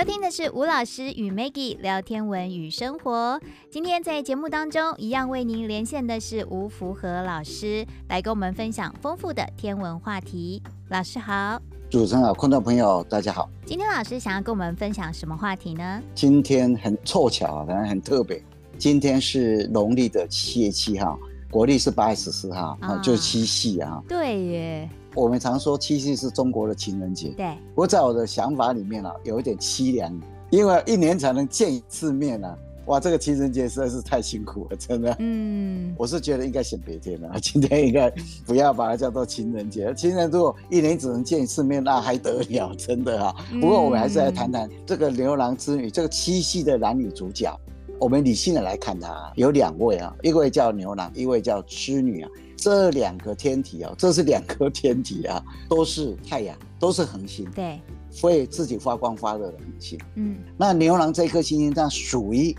收听的是吴老师与 Maggie 聊天文与生活。今天在节目当中，一样为您连线的是吴福和老师，来跟我们分享丰富的天文话题。老师好，主持人好，观众朋友大家好。今天老师想要跟我们分享什么话题呢？今天很凑巧，反正很特别。今天是农历的七月七号，国历是八月十四号，啊，就是七夕啊。对耶。我们常说七夕是中国的情人节，对。我在我的想法里面啊，有一点凄凉，因为一年才能见一次面啊。哇，这个情人节实在是太辛苦了，真的。嗯，我是觉得应该选别天了，今天应该不要把它叫做情人节。情人如果一年只能见一次面，那还得了，真的啊。不过我们还是来谈谈这个牛郎织女，这个七夕的男女主角。我们理性的来看它，有两位啊，一位叫牛郎，一位叫织女啊。这两个天体啊，这是两颗天体啊，都是太阳，都是恒星，对，会自己发光发热的恒星。嗯，那牛郎这颗星星，它属于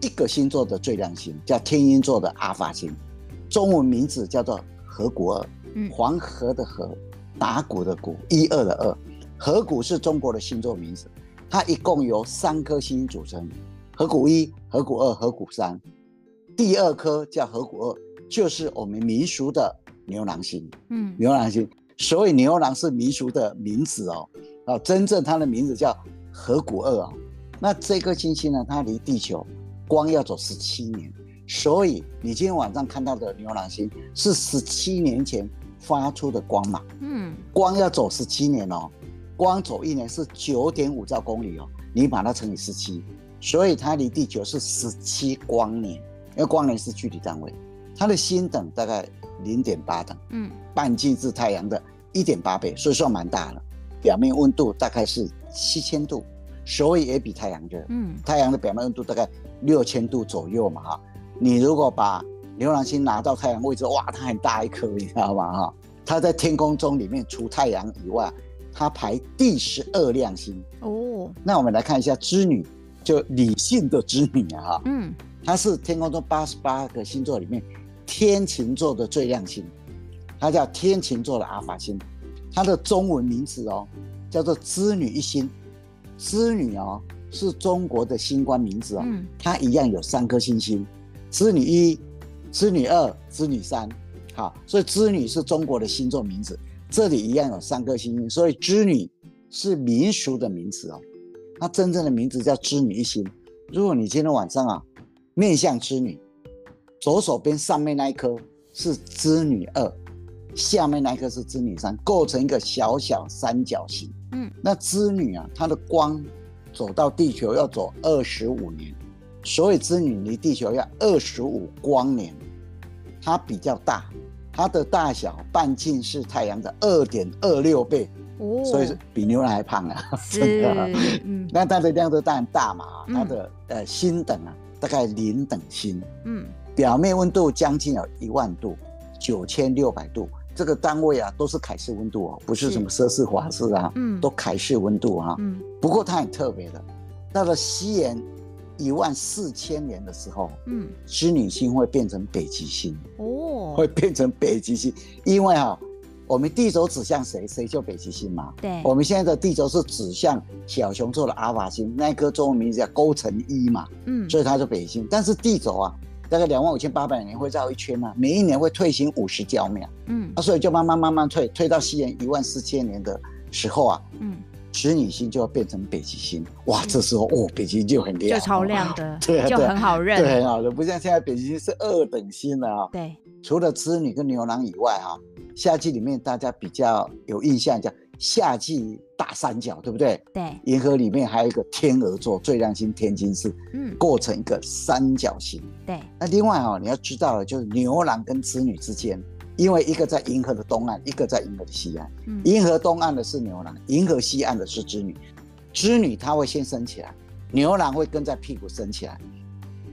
一个星座的最亮星，叫天鹰座的阿法星，中文名字叫做河鼓二。嗯，黄河的河，打鼓的鼓，一二的二，河谷是中国的星座名字。它一共由三颗星组成，河鼓一、河鼓二、河鼓三，第二颗叫河鼓二。就是我们民俗的牛郎星，嗯，牛郎星，所以牛郎是民俗的名字哦，啊，真正它的名字叫河谷二哦。那这颗星星呢，它离地球光要走十七年，所以你今天晚上看到的牛郎星是十七年前发出的光芒，嗯，光要走十七年哦，光走一年是九点五兆公里哦，你把它乘以十七，所以它离地球是十七光年，因为光年是距离单位。它的星等大概零点八等，嗯，半径是太阳的一点八倍，所以算蛮大了。表面温度大概是七千度，所以也比太阳热。嗯，太阳的表面温度大概六千度左右嘛，哈。你如果把牛郎星拿到太阳位置，哇，它很大一颗，你知道吗？哈，它在天空中里面除太阳以外，它排第十二亮星。哦，那我们来看一下织女，就理性的织女啊，哈，嗯，它是天空中八十八个星座里面。天琴座的最亮星，它叫天琴座的阿法星，它的中文名字哦叫做织女一星。织女哦是中国的星官名字哦，嗯、它一样有三颗星星，织女一、织女二、织女三。好，所以织女是中国的星座名字，这里一样有三颗星星，所以织女是民俗的名字哦。它真正的名字叫织女一星。如果你今天晚上啊面向织女。左手边上面那一颗是织女二，下面那一颗是织女三，构成一个小小三角形。嗯，那织女啊，它的光走到地球要走二十五年，所以织女离地球要二十五光年。它比较大，它的大小半径是太阳的二点二六倍，哦，所以是比牛郎还胖啊，是 真的。嗯，那它的亮度当然大嘛，它的呃星等啊大概零等星。嗯。表面温度将近有一万度，九千六百度，这个单位啊都是凯氏温度哦，不是什么摄氏华氏啊，嗯，都凯氏温度哈、啊。嗯，不过它很特别的，到了西元一万四千年的时候，嗯，织女星会变成北极星哦，会变成北极星，因为哈、啊，我们地轴指向谁，谁就北极星嘛。对，我们现在的地轴是指向小熊座的阿法星，那颗中文名字叫勾陈一嘛，嗯，所以它是北星，但是地轴啊。大概两万五千八百年会绕一圈嘛，每一年会退行五十焦秒，嗯，啊，所以就慢慢慢慢退，退到西元一万四千年的时候啊，嗯，织女星就要变成北极星，哇，这时候哦，北极星就很亮，就超亮的，对，就很好认，对，很好认，不像现在北极星是二等星了啊，对，除了织女跟牛郎以外啊，夏季里面大家比较有印象叫。夏季大三角，对不对？对，银河里面还有一个天鹅座最亮星天津四，嗯，构成一个三角形。对，那另外哦，你要知道的就是牛郎跟织女之间，因为一个在银河的东岸，一个在银河的西岸。嗯，银河东岸的是牛郎，银河西岸的是织女。织女她会先升起来，牛郎会跟在屁股升起来，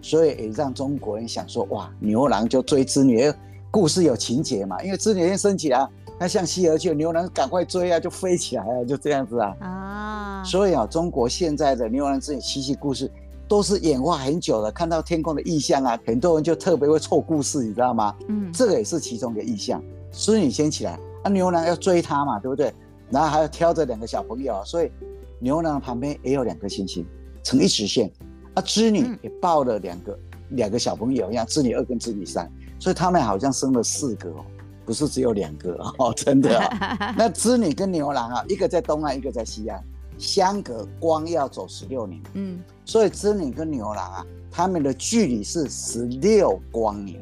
所以也让中国人想说，哇，牛郎就追织女，故事有情节嘛，因为织女先升起来。那像西游去，牛郎赶快追啊，就飞起来了，就这样子啊。啊，所以啊，中国现在的牛郎织女七夕故事都是演化很久了。看到天空的意象啊，很多人就特别会凑故事，你知道吗？嗯，这个也是其中的意象。织女先起来，啊，牛郎要追她嘛，对不对？然后还要挑着两个小朋友，所以牛郎旁边也有两颗星星，成一直线。啊，织女也抱了两个两、嗯、个小朋友，像织女二跟织女三，所以他们好像生了四个哦，不是只有两个哦，真的、哦。那织女跟牛郎啊，一个在东岸，一个在西岸，相隔光要走十六年。嗯，所以织女跟牛郎啊，他们的距离是十六光年，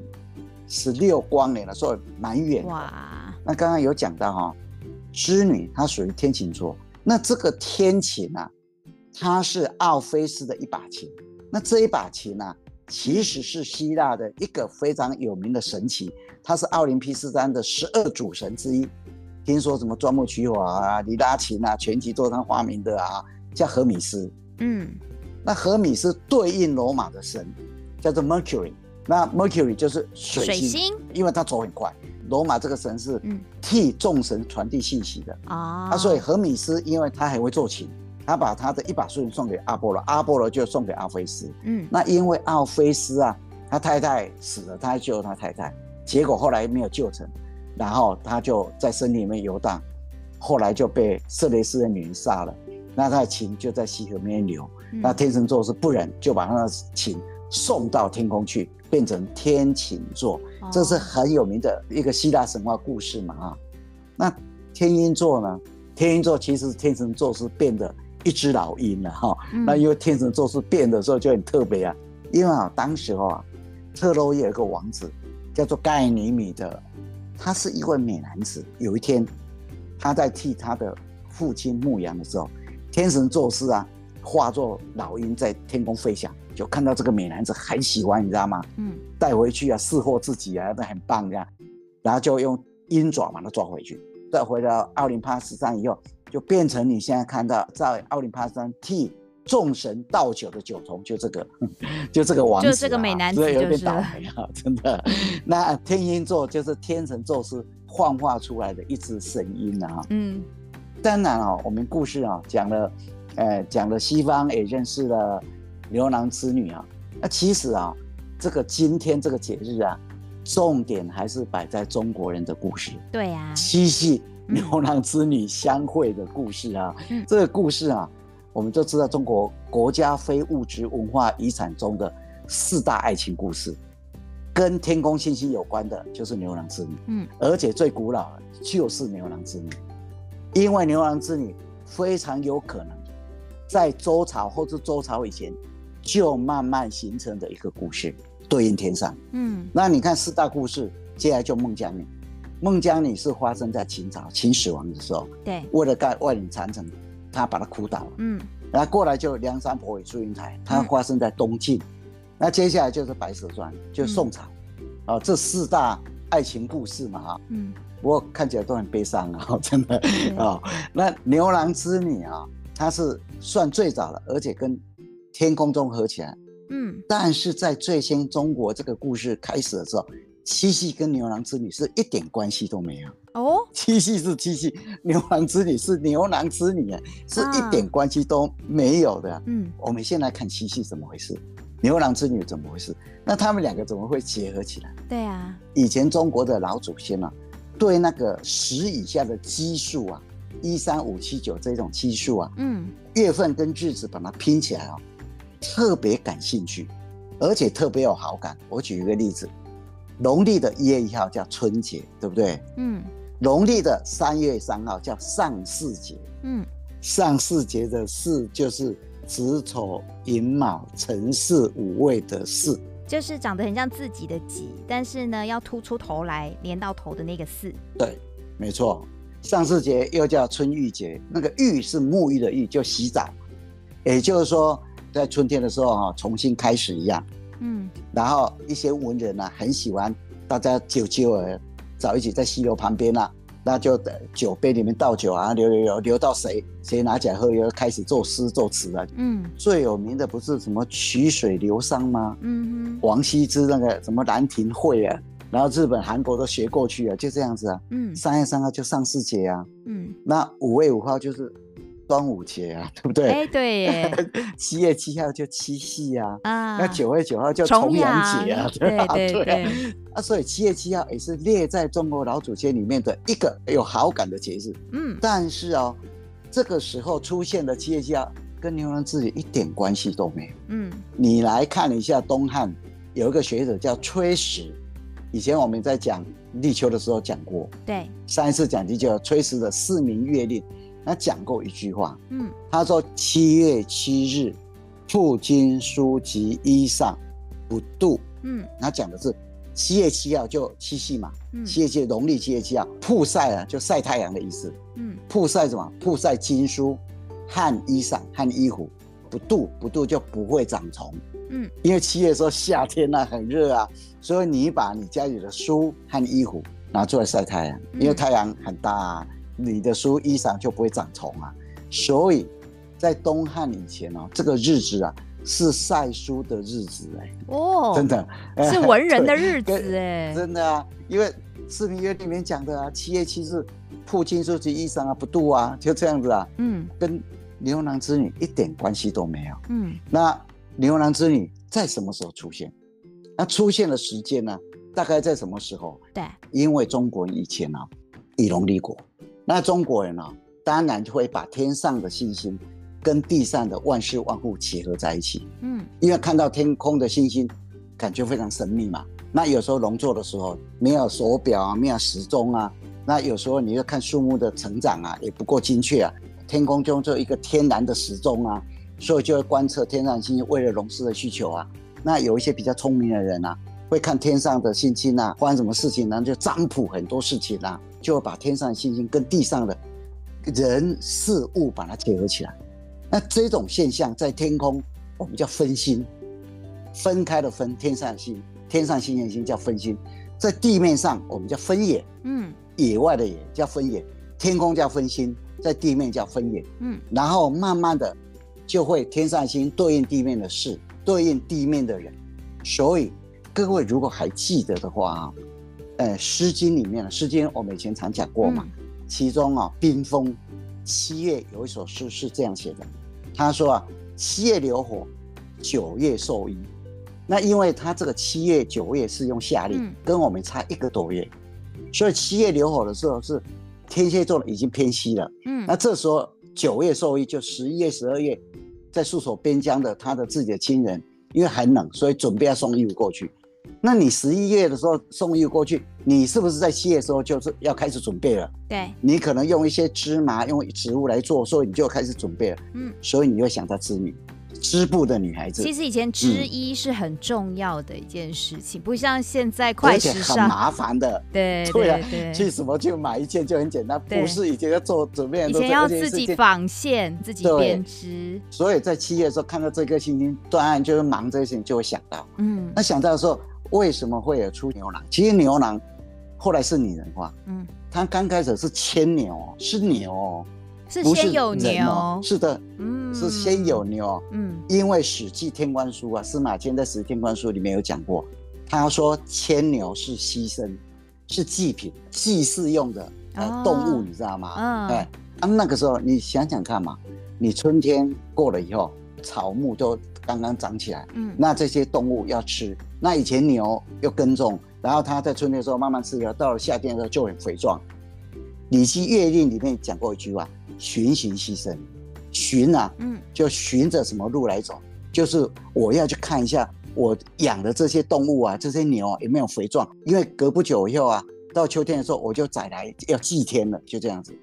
十六光年了，所以蛮远的。哇，那刚刚有讲到哈、哦，织女她属于天琴座，那这个天琴啊，它是奥菲斯的一把琴。那这一把琴呢、啊，其实是希腊的一个非常有名的神祇，它是奥林匹斯山的十二主神之一。听说什么钻木取火啊、里拉琴啊，全集都是他发明的啊，叫荷米斯。嗯，那荷米斯对应罗马的神叫做 Mercury，那 Mercury 就是水星，水星因为它走很快。罗马这个神是替众神传递信息的啊，啊，所以荷米斯因为他很会做琴。他把他的一把琴送给阿波罗，阿波罗就送给奥菲斯。嗯，那因为奥菲斯啊，他太太死了，他还救了他太太，结果后来没有救成，然后他就在森林里面游荡，后来就被色雷斯的女人杀了，那他的琴就在溪河里面流。嗯、那天神座是不忍，就把他的琴送到天空去，变成天琴座。哦、这是很有名的一个希腊神话故事嘛啊。那天鹰座呢？天鹰座其实天神座是变的。一只老鹰了哈，那因为天神座是变的时候就很特别啊，因为啊，当时候啊，特洛伊有一个王子叫做盖尼米的，他是一位美男子。有一天，他在替他的父亲牧羊的时候，天神宙斯啊，化作老鹰在天空飞翔，就看到这个美男子很喜欢，你知道吗？嗯，带回去啊，饲获自己啊，那很棒这样，然后就用鹰爪把他抓回去，再回到奥林帕斯山以后。就变成你现在看到在奥林帕斯山替众神倒酒的酒童，就这个，就这个王子，啊，就这个美男子，就是，有点倒霉啊，真的。那天鹰座就是天神宙斯幻化出来的一只神鹰啊。嗯，当然啊，我们故事啊讲了，呃，讲了西方也认识了牛郎织女啊。那其实啊，这个今天这个节日啊，重点还是摆在中国人的故事。对呀，啊，七夕。牛郎织女相会的故事啊，嗯、这个故事啊，我们都知道中国国家非物质文化遗产中的四大爱情故事，跟天宫星星有关的就是牛郎织女，嗯，而且最古老的就是牛郎织女，因为牛郎织女非常有可能在周朝或者周朝以前就慢慢形成的一个故事，对应天上，嗯，那你看四大故事，接下来就孟姜女。孟姜女是发生在秦朝，秦始皇的时候，对，为了盖万里长城，他把他哭倒了。嗯，然后过来就梁山伯与祝英台，他发生在东晋。嗯、那接下来就是白蛇传，就是宋朝。嗯、哦，这四大爱情故事嘛，哈，嗯，不过看起来都很悲伤啊，真的哦。那牛郎织女啊，它是算最早的，而且跟天空中合起来。嗯，但是在最先中国这个故事开始的时候。七夕跟牛郎织女是一点关系都没有哦。七夕是七夕，牛郎织女是牛郎织女啊，是一点关系都没有的。嗯，我们先来看七夕怎么回事，牛郎织女怎么回事？那他们两个怎么会结合起来？对啊，以前中国的老祖先啊，对那个十以下的奇数啊，一三五七九这种奇数啊，嗯，月份跟日子把它拼起来啊，特别感兴趣，而且特别有好感。我举一个例子。农历的一月一号叫春节，对不对？嗯。农历的三月三号叫上巳节。嗯。上巳节的巳就是子丑寅卯辰巳午未的巳，就是长得很像自己的己，但是呢要突出头来连到头的那个巳。对，没错。上巳节又叫春浴节，那个浴是沐浴的浴，就洗澡，也就是说在春天的时候啊，重新开始一样。嗯，然后一些文人呢、啊，很喜欢大家酒酒儿早一起在溪流旁边啊，那就酒杯里面倒酒啊，流流流流到谁谁拿起来喝，又开始作诗作词了。嗯，最有名的不是什么曲水流觞吗？嗯，王羲之那个什么兰亭会啊，然后日本、韩国都学过去啊，就这样子啊。嗯，三月三号就上巳节啊。嗯，那五月五号就是。端午节啊，对不对？哎、欸，对耶。七月七号就七夕啊，啊，那九月九号就重阳节啊，对啊，对 对，对啊，所以七月七号也是列在中国老祖先里面的一个有好感的节日。嗯，但是哦，这个时候出现的七月七号跟牛郎织女一点关系都没有。嗯，你来看一下东汉有一个学者叫崔实，以前我们在讲立秋的时候讲过。对，上一次讲的叫崔实的《四民月令》，他讲过一句话。嗯，他说七月七日，铺经书及衣裳不度。嗯，他讲的是。七月七号就七夕嘛，嗯七月七农历七月七号，曝晒啊，就晒太阳的意思。嗯，曝晒什么？曝晒经书和衣裳和衣服，不度不度就不会长虫。嗯，因为七月的时候夏天啊很热啊，所以你把你家里的书和衣服拿出来晒太阳，因为太阳很大啊，你的书衣裳就不会长虫啊。所以在东汉以前哦，这个日子啊。是晒书的日子哎、欸，哦，真的 是文人的日子 哎、欸，真的啊，因为《四民月》里面讲的啊，七月七日铺金书及衣裳啊，不度啊，就这样子啊，嗯，跟牛郎织女一点关系都没有，嗯，那牛郎织女在什么时候出现？那出现的时间呢？大概在什么时候？对，因为中国以前啊，以农立国，那中国人啊，当然就会把天上的星星。跟地上的万事万物结合在一起，嗯，因为看到天空的星星，感觉非常神秘嘛。那有时候农作的时候没有手表啊，没有时钟啊。那有时候你要看树木的成长啊，也不够精确啊。天空中就一个天然的时钟啊，所以就会观测天上星星，为了农事的需求啊。那有一些比较聪明的人啊，会看天上的星星啊，发生什么事情呢？就占卜很多事情啊，就会把天上的星星跟地上的人事物把它结合起来。那这种现象在天空，我们叫分心，分开的分，天上星，天上星星星叫分心，在地面上我们叫分野，嗯，野外的野叫分野，天空叫分心，在地面叫分野，嗯，然后慢慢的就会天上星对应地面的事，对应地面的人，所以各位如果还记得的话啊，呃，《诗经》里面，《诗经》我们以前常讲过嘛，嗯、其中啊，冰封七月有一首诗是这样写的。他说啊，七月流火，九月授衣。那因为他这个七月、九月是用夏历，嗯、跟我们差一个多月，所以七月流火的时候是天蝎座的已经偏西了。嗯，那这时候九月授衣，就十一月、十二月，在戍守边疆的他的自己的亲人，因为很冷，所以准备要送衣服过去。那你十一月的时候送一个过去，你是不是在七月的时候就是要开始准备了？对，你可能用一些芝麻，用植物来做，所以你就开始准备了。嗯，所以你会想到织女，织布的女孩子。其实以前织衣是很重要的一件事情，嗯、不像现在快时尚，很麻烦的。对对对，对，去什么就买一件就很简单，不是以前要做准备，以前要自己纺线、自己编织。所以在七月的时候看到这颗星星，当然就是忙这些事情，就会想到。嗯，那想到的时候。为什么会有出牛郎？其实牛郎后来是拟人化。嗯，他刚开始是牵牛，是牛，是先有牛，是的，嗯，是先有牛。嗯，因为《史记·天官书》啊，司马迁在《史记·天官书》里面有讲过，他说牵牛是牺牲，是祭品，祭祀用的呃动物，你知道吗？嗯，哎，啊，那个时候你想想看嘛，你春天过了以后，草木都刚刚长起来，嗯，那这些动物要吃。那以前牛又耕种，然后它在春天的时候慢慢吃，掉到了夏天的时候就很肥壮。《礼记乐令》里面讲过一句话：“循行牺牲。”循啊，嗯，就循着什么路来走，就是我要去看一下我养的这些动物啊，这些牛啊有没有肥壮，因为隔不久以后啊，到秋天的时候我就宰来要祭天了，就这样子。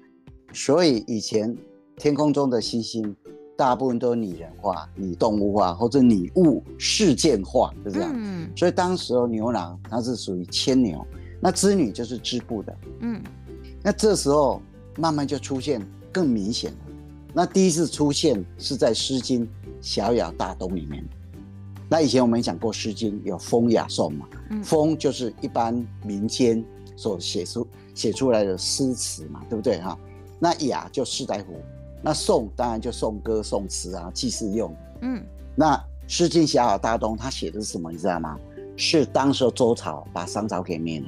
所以以前天空中的星星。大部分都拟人化、拟动物化或者拟物事件化，就这样。嗯，所以当时候牛郎他是属于牵牛，那织女就是织布的。嗯，那这时候慢慢就出现更明显了。那第一次出现是在《诗经·小雅·大东》里面。那以前我们讲过，《诗经》有风雅颂嘛？嗯，风就是一般民间所写出写出来的诗词嘛，对不对哈？那雅就士大夫。那颂当然就颂歌颂词啊，祭祀用。嗯，那《诗经·小好·大东》他写的是什么？你知道吗？是当时周朝把商朝给灭了，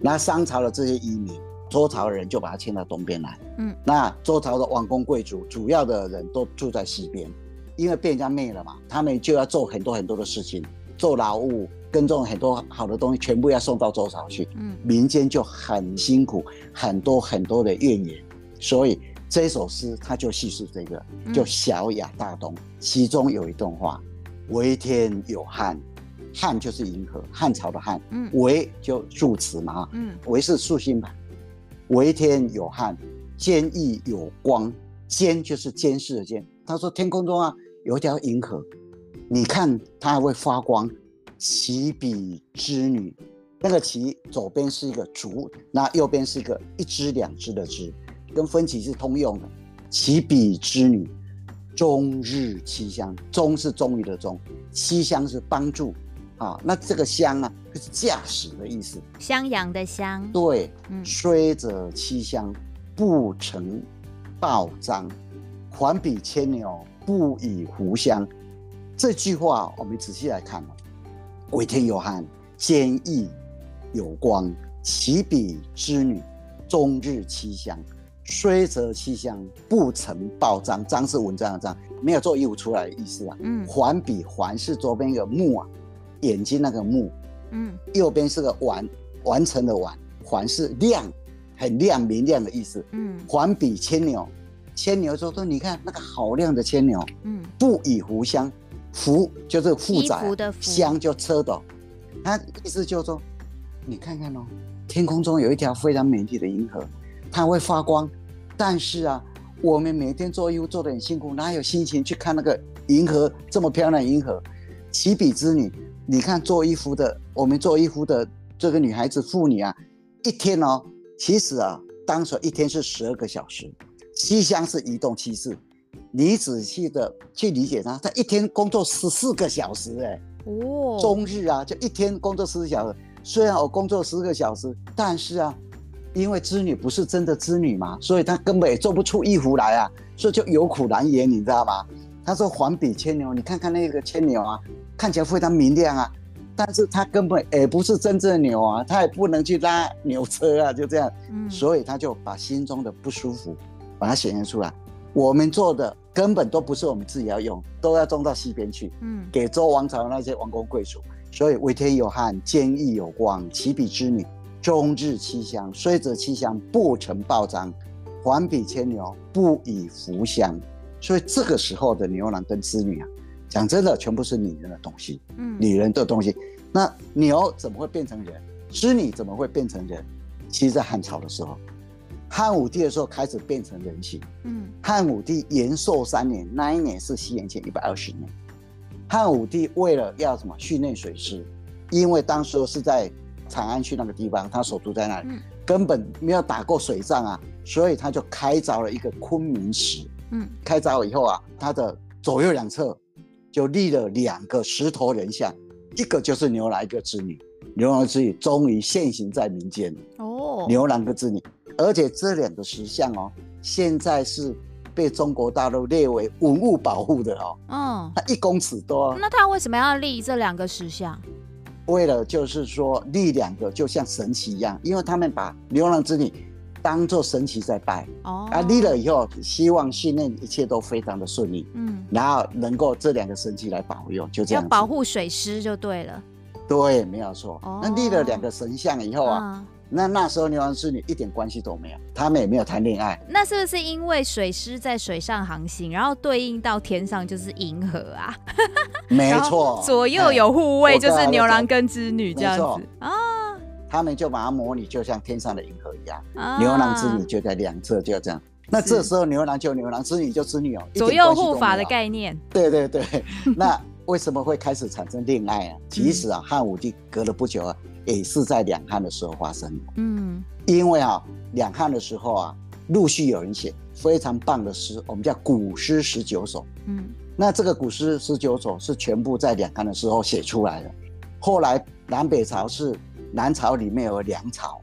那商朝的这些移民，周朝的人就把他迁到东边来。嗯，那周朝的王公贵族，主要的人都住在西边，因为被人家灭了嘛，他们就要做很多很多的事情，做劳务，耕种很多好的东西，全部要送到周朝去。嗯，民间就很辛苦，很多很多的怨言，所以。这一首诗它就叙述这个，就小雅大东，其中有一段话：为天有汉，汉就是银河，汉朝的汉，嗯，为就助词嘛，嗯，为是竖心旁，为天有汉，监亦有光，监就是监视的监。他说天空中啊有一条银河，你看它还会发光。其比之女，那个其左边是一个竹，那右边是一个一只两只的支，跟分歧是通用的。其彼之女，终日七香。终是终于的终，七香是帮助啊。那这个香啊，就是驾驶的意思。襄阳的襄。对，嗯。虽则七香，不成道章。环比牵牛，不以狐香。这句话我们仔细来看。为天有汉，坚毅有光。其彼之女，终日七香。虽则气象，不成报章。章是文章的章，没有做义务出来的意思啊。嗯。环比环是左边一个目啊，眼睛那个目。嗯。右边是个完，完成的完。环是亮，很亮明亮的意思。嗯。环比牵牛，牵牛说说，你看那个好亮的牵牛。嗯。不以狐香。服就是负载，香就车斗。他意思就是说，你看看哦，天空中有一条非常美丽的银河，它会发光。但是啊，我们每天做衣服做得很辛苦，哪有心情去看那个银河这么漂亮的银河？起彼之女，你看做衣服的，我们做衣服的这个女孩子妇女啊，一天哦，其实啊，当时一天是十二个小时，栖香是移动趋势。你仔细的去理解他，他一天工作十四个小时，哎，哦，终日啊，就一天工作十四小时。虽然我工作十个小时，但是啊，因为织女不是真的织女嘛，所以她根本也做不出衣服来啊，所以就有苦难言，你知道吗？他说：“环比牵牛，你看看那个牵牛啊，看起来非常明亮啊，但是它根本也不是真正的牛啊，它也不能去拉牛车啊，就这样，嗯，所以他就把心中的不舒服把它显现出来。”我们做的根本都不是我们自己要用，都要种到西边去，嗯，给周王朝的那些王公贵族。所以为天有汉，监亦有光。其彼之女，终日栖香。虽则栖香，不成暴章。环比牵牛，不以狐香。所以这个时候的牛郎跟织女啊，讲真的，全部是女人的东西，嗯，女人的东西。那牛怎么会变成人？织女怎么会变成人？其实，在汉朝的时候。汉武帝的时候开始变成人形。嗯，汉武帝延寿三年，那一年是西元前一百二十年。汉武帝为了要什么训练水师，因为当时是在长安区那个地方，他首都在那里，嗯、根本没有打过水仗啊，所以他就开凿了一个昆明石。嗯，开凿以后啊，他的左右两侧就立了两个石头人像，一个就是牛郎，一个织女。牛郎织女终于现形在民间。哦，牛郎跟织女。而且这两个石像哦，现在是被中国大陆列为文物保护的哦。嗯，它一公尺多。那他为什么要立这两个石像？为了就是说立两个就像神奇一样，因为他们把牛郎织女当做神奇在拜。哦。啊，立了以后，希望训练一切都非常的顺利。嗯。然后能够这两个神奇来保佑，就这样。要保护水师就对了。对，没有错。哦。那立了两个神像以后啊。嗯那那时候牛郎织女一点关系都没有，他们也没有谈恋爱。那是不是因为水师在水上航行，然后对应到天上就是银河啊？没错，左右有护卫，就是牛郎跟织女这样子啊。他们就把它模拟，就像天上的银河一样，啊、牛郎织女就在两侧，就这样。那这时候牛郎就牛郎，织女就织女哦，左右护法的概念。对对对，那为什么会开始产生恋爱啊？其实啊，汉武帝隔了不久啊。也是在两汉的时候发生的。嗯，因为啊，两汉的时候啊，陆续有人写非常棒的诗，我们叫古诗十九首。嗯，那这个古诗十九首是全部在两汉的时候写出来的。后来南北朝是南朝里面有梁朝，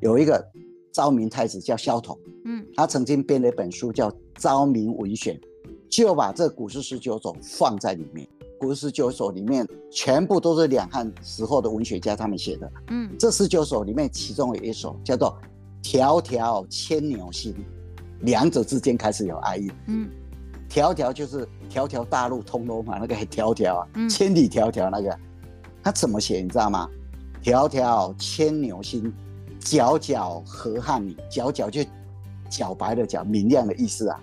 有一个昭明太子叫萧统，嗯，他曾经编了一本书叫《昭明文选》，就把这古诗十九首放在里面。古诗十九首里面全部都是两汉时候的文学家他们写的。嗯，这十九首里面，其中有一首叫做“迢迢牵牛星”，两者之间开始有爱意。嗯，迢迢就是条条大路通罗马那个迢迢啊，嗯、千里迢迢那个，他怎么写你知道吗？“迢迢牵牛星，皎皎河汉女”，皎皎就皎白的皎，明亮的意思啊。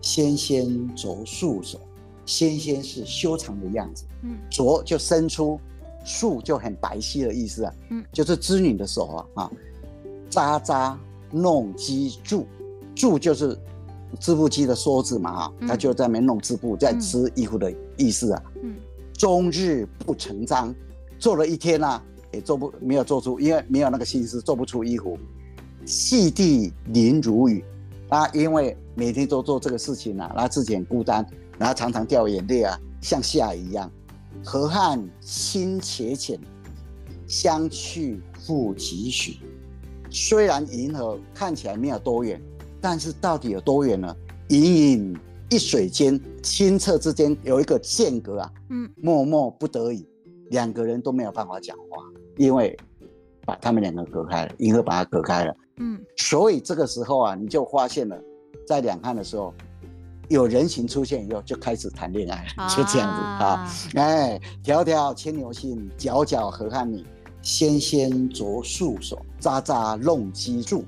纤纤擢素手，纤纤是修长的样子，嗯，擢就伸出，素就很白皙的意思啊，嗯，就是织女的手啊啊，扎扎弄机杼，杼就是织布机的梭子嘛哈，他就在那边弄织布，在织衣服的意思啊，嗯，终日不成章，做了一天啊，也做不没有做出，因为没有那个心思，做不出衣服。细地淋如雨，啊，因为每天都做这个事情啊，他自己很孤单，然后常常掉眼泪啊，像下雨一样。河汉清且浅，相去复几许。虽然银河看起来没有多远，但是到底有多远呢？隐隐一水间，清澈之间有一个间隔啊，嗯，默默不得已，两个人都没有办法讲话，因为把他们两个隔开了，银河把它隔开了。嗯，所以这个时候啊，你就发现了，在两岸的时候，有人形出现以后，就开始谈恋爱就这样子啊。哎，迢迢牵牛星，皎皎河汉女，纤纤擢素手，札札弄机杼，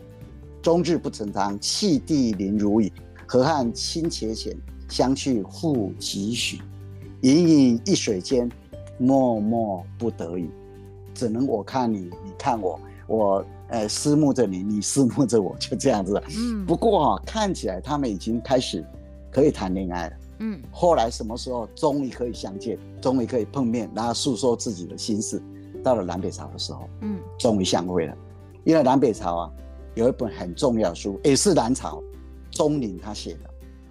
终日不成章，细地淋如雨。河汉清且浅，相去复几许？隐隐一水间，脉脉不得已，只能我看你，你看我，我。呃，思慕着你，你思慕着我，就这样子。嗯，不过、啊，看起来他们已经开始可以谈恋爱了。嗯，后来什么时候终于可以相见，终于可以碰面，然后诉说自己的心事。到了南北朝的时候，嗯，终于相会了。因为南北朝啊，有一本很重要的书，也是南朝钟林他写的，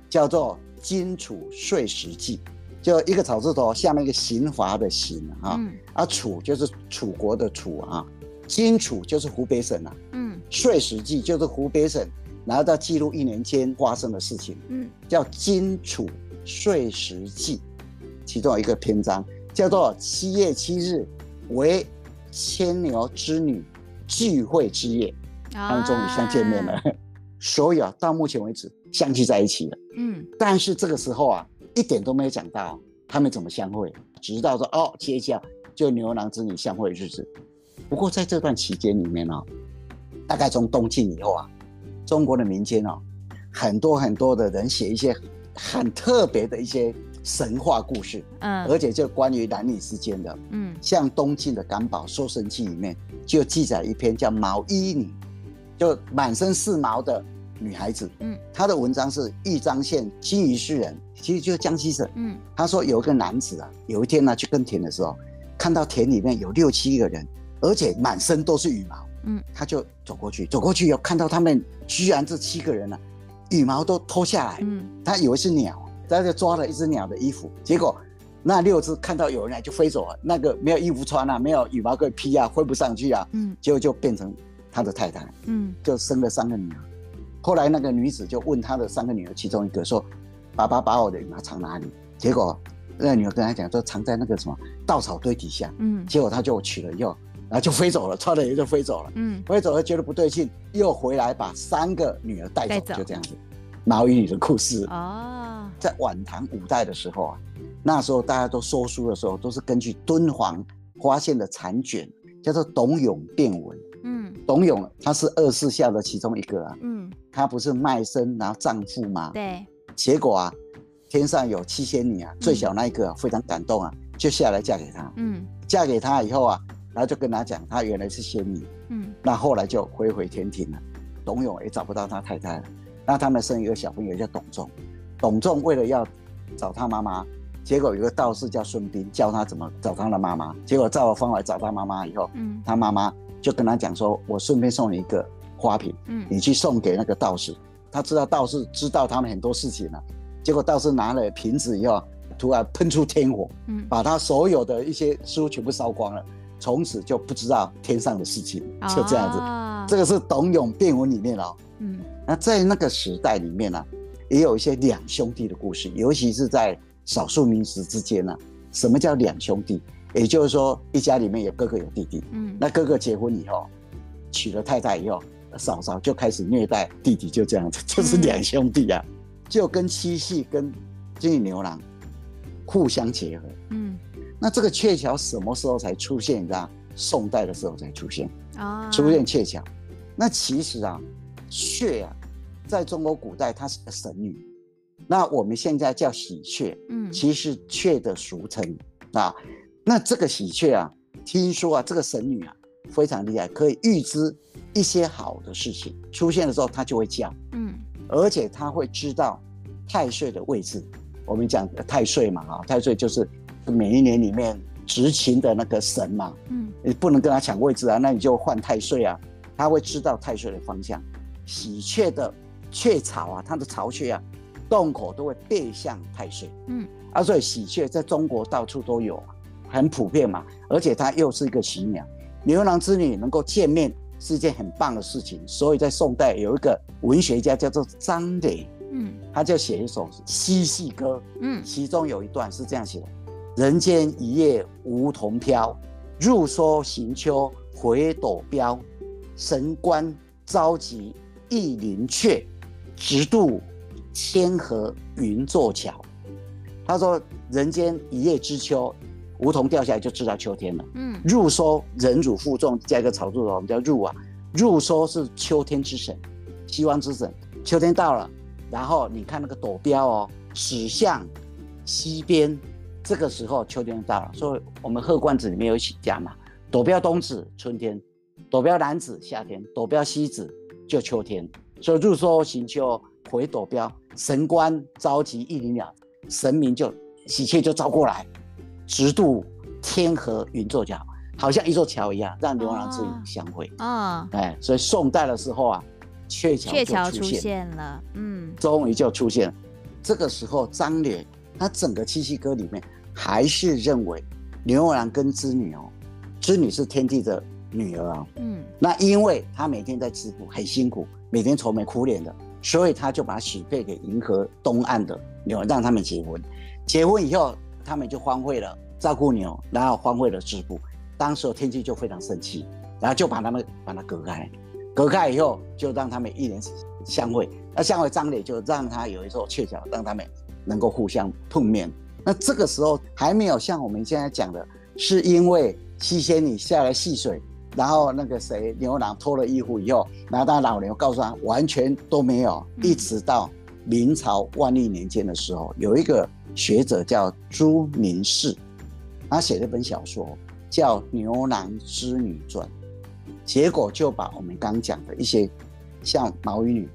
叫做《荆楚岁时记》，就一个草字头，下面一个刑罚的刑啊，嗯、啊，楚就是楚国的楚啊。荆楚就是湖北省啊，嗯，岁时记就是湖北省，然后再记录一年间发生的事情，嗯，叫金楚岁时记，其中有一个篇章叫做七月七日为牵牛织女聚会之夜，他们终于相见面了，啊、所以啊，到目前为止相聚在一起了，嗯，但是这个时候啊，一点都没有讲到他们怎么相会，直到说哦，接下就牛郎织女相会的日子。不过在这段期间里面呢、哦，大概从东晋以后啊，中国的民间哦，很多很多的人写一些很特别的一些神话故事，嗯，而且就关于男女之间的，嗯，像东晋的干宝《搜神记》里面就记载一篇叫《毛衣女》，就满身是毛的女孩子，嗯，她的文章是豫章县金鱼市人，其实就是江西省，嗯，他说有一个男子啊，有一天呢去耕田的时候，看到田里面有六七个人。而且满身都是羽毛，嗯，他就走过去，走过去以后看到他们居然这七个人呢、啊，羽毛都脱下来，嗯，他以为是鸟，他就抓了一只鸟的衣服，结果那六只看到有人来就飞走了，那个没有衣服穿啊，没有羽毛可以披啊，飞不上去啊，嗯，结果就变成他的太太，嗯，就生了三个女儿。后来那个女子就问他的三个女儿其中一个说：“爸爸把我的羽毛藏哪里？”结果那个女儿跟他讲说：“藏在那个什么稻草堆底下。”嗯，结果他就取了以后。然后就飞走了，穿了也就飞走了。嗯，飞走了觉得不对劲，又回来把三个女儿带走，走就这样子。毛衣女的故事哦，在晚唐五代的时候啊，那时候大家都说书的时候，都是根据敦煌发现的残卷，叫做董永变文。嗯，董永他是二世孝的其中一个啊。嗯，他不是卖身然后葬父吗？对。结果啊，天上有七仙女啊，最小那一个、啊、非常感动啊，就下来嫁给他。嗯，嫁给他以后啊。然后就跟他讲，他原来是仙女，嗯，那后来就回回天庭了。董永也找不到他太太了，那他们生一个小朋友叫董仲。董仲为了要找他妈妈，结果有个道士叫孙膑教他怎么找他的妈妈。结果照了方法找他妈妈以后，嗯，他妈妈就跟他讲说：“我顺便送你一个花瓶，嗯，你去送给那个道士。”他知道道士知道他们很多事情了。结果道士拿了瓶子以后，突然喷出天火，嗯，把他所有的一些书全部烧光了。从此就不知道天上的事情，就这样子。哦、这个是董永变文里面哦。嗯，那在那个时代里面呢、啊，也有一些两兄弟的故事，尤其是在少数民族之间呢、啊。什么叫两兄弟？也就是说，一家里面有哥哥有弟弟。嗯，那哥哥结婚以后，娶了太太以后，嫂嫂就开始虐待弟弟，就这样子，就是两兄弟啊，嗯、就跟七夕跟金玉牛郎互相结合。嗯。那这个鹊桥什么时候才出现？你知道，宋代的时候才出现啊，出现鹊桥。那其实啊，鹊啊，在中国古代它是个神女，那我们现在叫喜鹊，嗯，其实鹊的俗称啊。那这个喜鹊啊，听说啊，这个神女啊非常厉害，可以预知一些好的事情出现的时候，它就会叫，嗯，而且它会知道太岁的位置。我们讲太岁嘛，啊，太岁就是每一年里面执勤的那个神嘛，嗯，你不能跟他抢位置啊，那你就换太岁啊，他会知道太岁的方向。喜鹊的雀巢啊，它的巢穴啊，洞口都会背向太岁，嗯，啊，所以喜鹊在中国到处都有，啊很普遍嘛，而且它又是一个喜鸟，牛郎织女能够见面是一件很棒的事情，所以在宋代有一个文学家叫做张磊。嗯，他就写一首七夕歌，嗯，其中有一段是这样写的：人间一夜梧桐飘，入梭行秋回斗标。神官召集一林雀，直渡天河云作桥。他说，人间一叶知秋，梧桐掉下来就知道秋天了。嗯，入梭忍辱负重加一个草字头，我们叫入啊。入梭是秋天之神，希望之神。秋天到了。然后你看那个朵标哦，驶向西边，这个时候秋天到了。所以我们贺冠子里面有一起讲嘛，躲标东指春天，躲标南子夏天，躲标西子就秋天。所以入收行秋回躲标，神官召集一林鸟，神明就喜鹊就招过来，直渡天河云座桥，好像一座桥一样，让牛郎织女相会。啊、哦，哎，所以宋代的时候啊。鹊桥鹊桥出现了，嗯，终于就出现了。这个时候，张脸他整个七夕歌里面还是认为牛郎跟织女哦，织女是天帝的女儿啊，嗯，那因为她每天在织布很辛苦，每天愁眉苦脸的，所以他就把许配给银河东岸的牛，让他们结婚。结婚以后，他们就荒废了照顾牛，然后荒废了织布。当时天帝就非常生气，然后就把他们把他隔开。隔开以后，就让他们一年相会。那相会，张磊就让他有一座鹊桥，让他们能够互相碰面。那这个时候还没有像我们现在讲的，是因为七仙女下来戏水，然后那个谁牛郎脱了衣服以后，然后他老牛告诉他，完全都没有。一直到明朝万历年间的时候，有一个学者叫朱明士，他写了一本小说叫《牛郎织女传》。结果就把我们刚讲的一些，像毛衣女、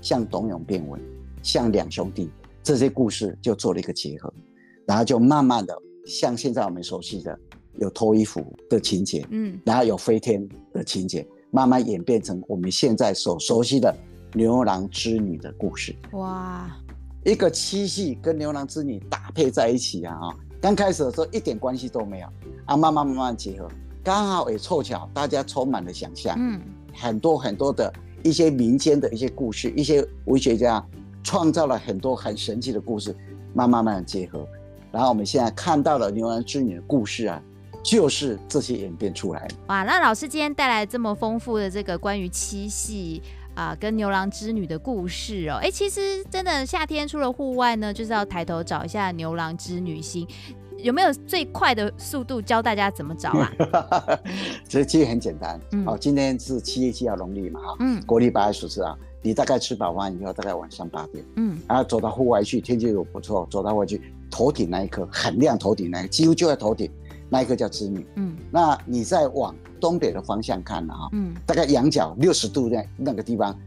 像董永变文、像两兄弟这些故事，就做了一个结合，然后就慢慢的像现在我们熟悉的有脱衣服的情节，嗯，然后有飞天的情节，慢慢演变成我们现在所熟悉的牛郎织女的故事。哇，一个七夕跟牛郎织女搭配在一起啊啊，刚开始的时候一点关系都没有啊，慢慢慢慢结合。刚好也凑巧，大家充满了想象，嗯，很多很多的一些民间的一些故事，一些文学家创造了很多很神奇的故事，慢慢慢慢结合，然后我们现在看到的牛郎织女的故事啊，就是这些演变出来的。哇，那老师今天带来这么丰富的这个关于七夕啊、呃、跟牛郎织女的故事哦，哎，其实真的夏天出了户外呢，就是要抬头找一下牛郎织女星。有没有最快的速度教大家怎么找啊？其实其实很简单。嗯、哦，今天是七月七号农历嘛，哈，嗯，国历八月十四啊。你大概吃饱饭以后，大概晚上八点，嗯，然后走到户外去，天气又不错，走到户外去，头顶那一颗很亮，头顶那个几乎就在头顶那一颗叫织女，嗯，那你再往东北的方向看了哈，嗯，大概仰角六十度在那个地方，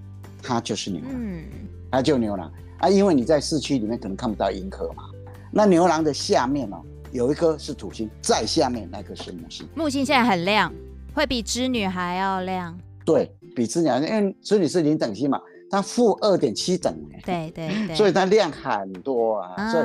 它就是牛郎，嗯，它就牛郎啊，因为你在市区里面可能看不到银河嘛，那牛郎的下面哦。有一颗是土星，在下面那颗是木星。木星现在很亮，会比织女还要亮。对，比织女，因为织女是零等星嘛，它负二点七等。对对对。所以它亮很多啊。啊，所以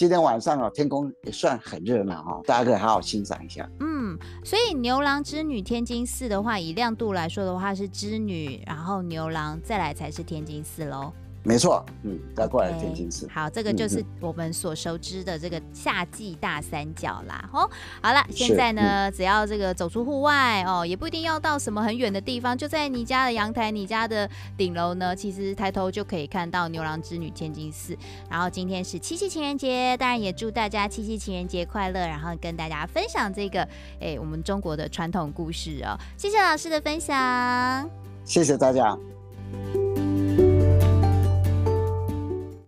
今天晚上啊，天空也算很热闹哈，大家可以好好欣赏一下。嗯，所以牛郎织女天津四的话，以亮度来说的话是织女，然后牛郎再来才是天津四喽。没错，嗯，再过来天津市。好，这个就是我们所熟知的这个夏季大三角啦。哦，好了，现在呢，嗯、只要这个走出户外哦，也不一定要到什么很远的地方，就在你家的阳台、你家的顶楼呢，其实抬头就可以看到牛郎织女天津四。然后今天是七夕情人节，当然也祝大家七夕情人节快乐，然后跟大家分享这个哎，我们中国的传统故事哦。谢谢老师的分享，谢谢大家。